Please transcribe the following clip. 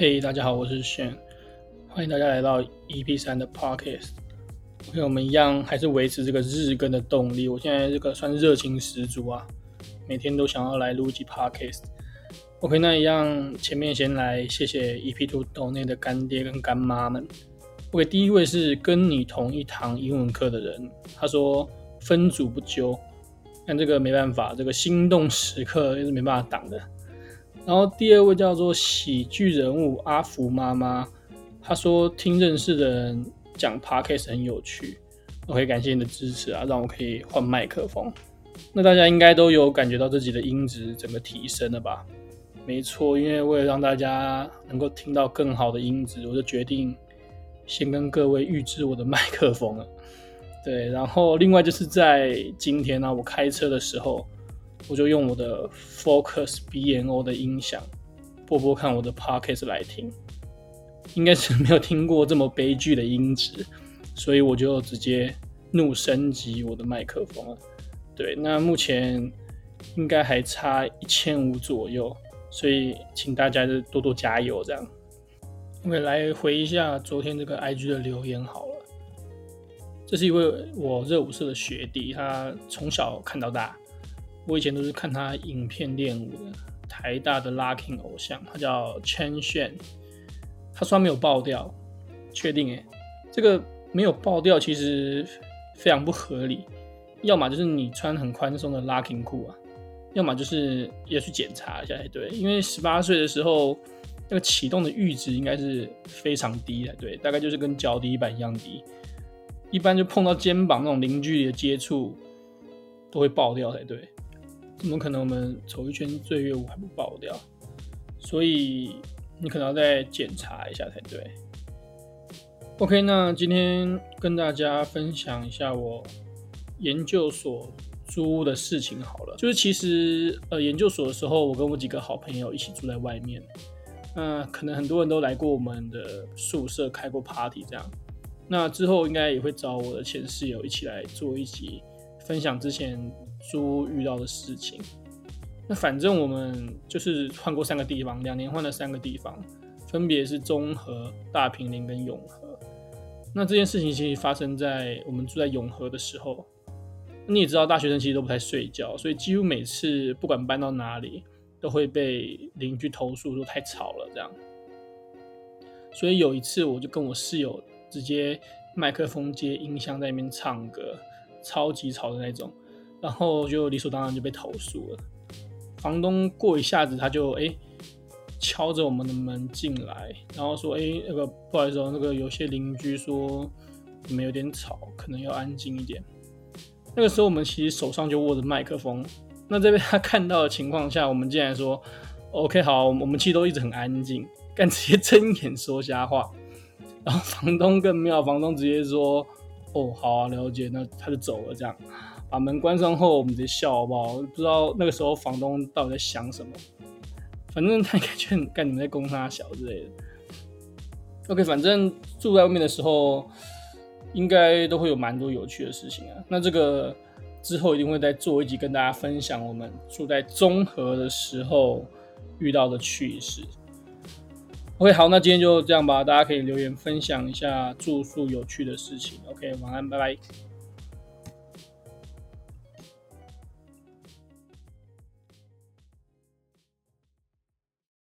嘿，hey, 大家好，我是炫，欢迎大家来到 EP 三的 Podcast。OK，我们一样还是维持这个日更的动力。我现在这个算热情十足啊，每天都想要来录一集 Podcast。OK，那一样前面先来谢谢 EP Two 抖内的干爹跟干妈们。OK，第一位是跟你同一堂英文课的人，他说分组不纠，但这个没办法，这个心动时刻也是没办法挡的。然后第二位叫做喜剧人物阿福妈妈，她说听认识的人讲 podcast 很有趣，OK，感谢你的支持啊，让我可以换麦克风。那大家应该都有感觉到自己的音质整个提升了吧？没错，因为为了让大家能够听到更好的音质，我就决定先跟各位预支我的麦克风了。对，然后另外就是在今天呢、我开车的时候。我就用我的 Focus B N O 的音响播播看我的 Podcast 来听，应该是没有听过这么悲剧的音质，所以我就直接怒升级我的麦克风了。对，那目前应该还差一千五左右，所以请大家就多多加油，这样。我们来回一下昨天这个 IG 的留言好了。这是一位我热舞社的学弟，他从小看到大。我以前都是看他影片练舞的，台大的 Locking 偶像，他叫 Chen Xuan。他说他没有爆掉，确定诶，这个没有爆掉其实非常不合理。要么就是你穿很宽松的 Locking 裤啊，要么就是要去检查一下才对。因为十八岁的时候，那个启动的阈值应该是非常低才对，大概就是跟脚底板一样低，一般就碰到肩膀那种零距离的接触都会爆掉才对。怎么可能我们走一圈醉月舞还不爆掉？所以你可能要再检查一下才对。OK，那今天跟大家分享一下我研究所租屋的事情好了。就是其实呃研究所的时候，我跟我几个好朋友一起住在外面。那可能很多人都来过我们的宿舍开过 party 这样。那之后应该也会找我的前室友一起来做一集分享之前。租遇到的事情，那反正我们就是换过三个地方，两年换了三个地方，分别是中和、大坪林跟永和。那这件事情其实发生在我们住在永和的时候。你也知道，大学生其实都不太睡觉，所以几乎每次不管搬到哪里，都会被邻居投诉说太吵了这样。所以有一次，我就跟我室友直接麦克风接音箱在那边唱歌，超级吵的那种。然后就理所当然就被投诉了。房东过一下子他就哎敲着我们的门进来，然后说哎那个不好意思哦，那个有些邻居说你们有点吵，可能要安静一点。那个时候我们其实手上就握着麦克风，那这边他看到的情况下，我们竟然说 OK 好，我们其实都一直很安静，干直接睁眼说瞎话。然后房东更妙，房东直接说哦好啊了解，那他就走了这样。把门关上后，我们直接笑好不好？不知道那个时候房东到底在想什么，反正他应该觉干你们在攻他小之类的。OK，反正住在外面的时候，应该都会有蛮多有趣的事情啊。那这个之后一定会再做一集跟大家分享我们住在综合的时候遇到的趣事。OK，好，那今天就这样吧，大家可以留言分享一下住宿有趣的事情。OK，晚安，拜拜。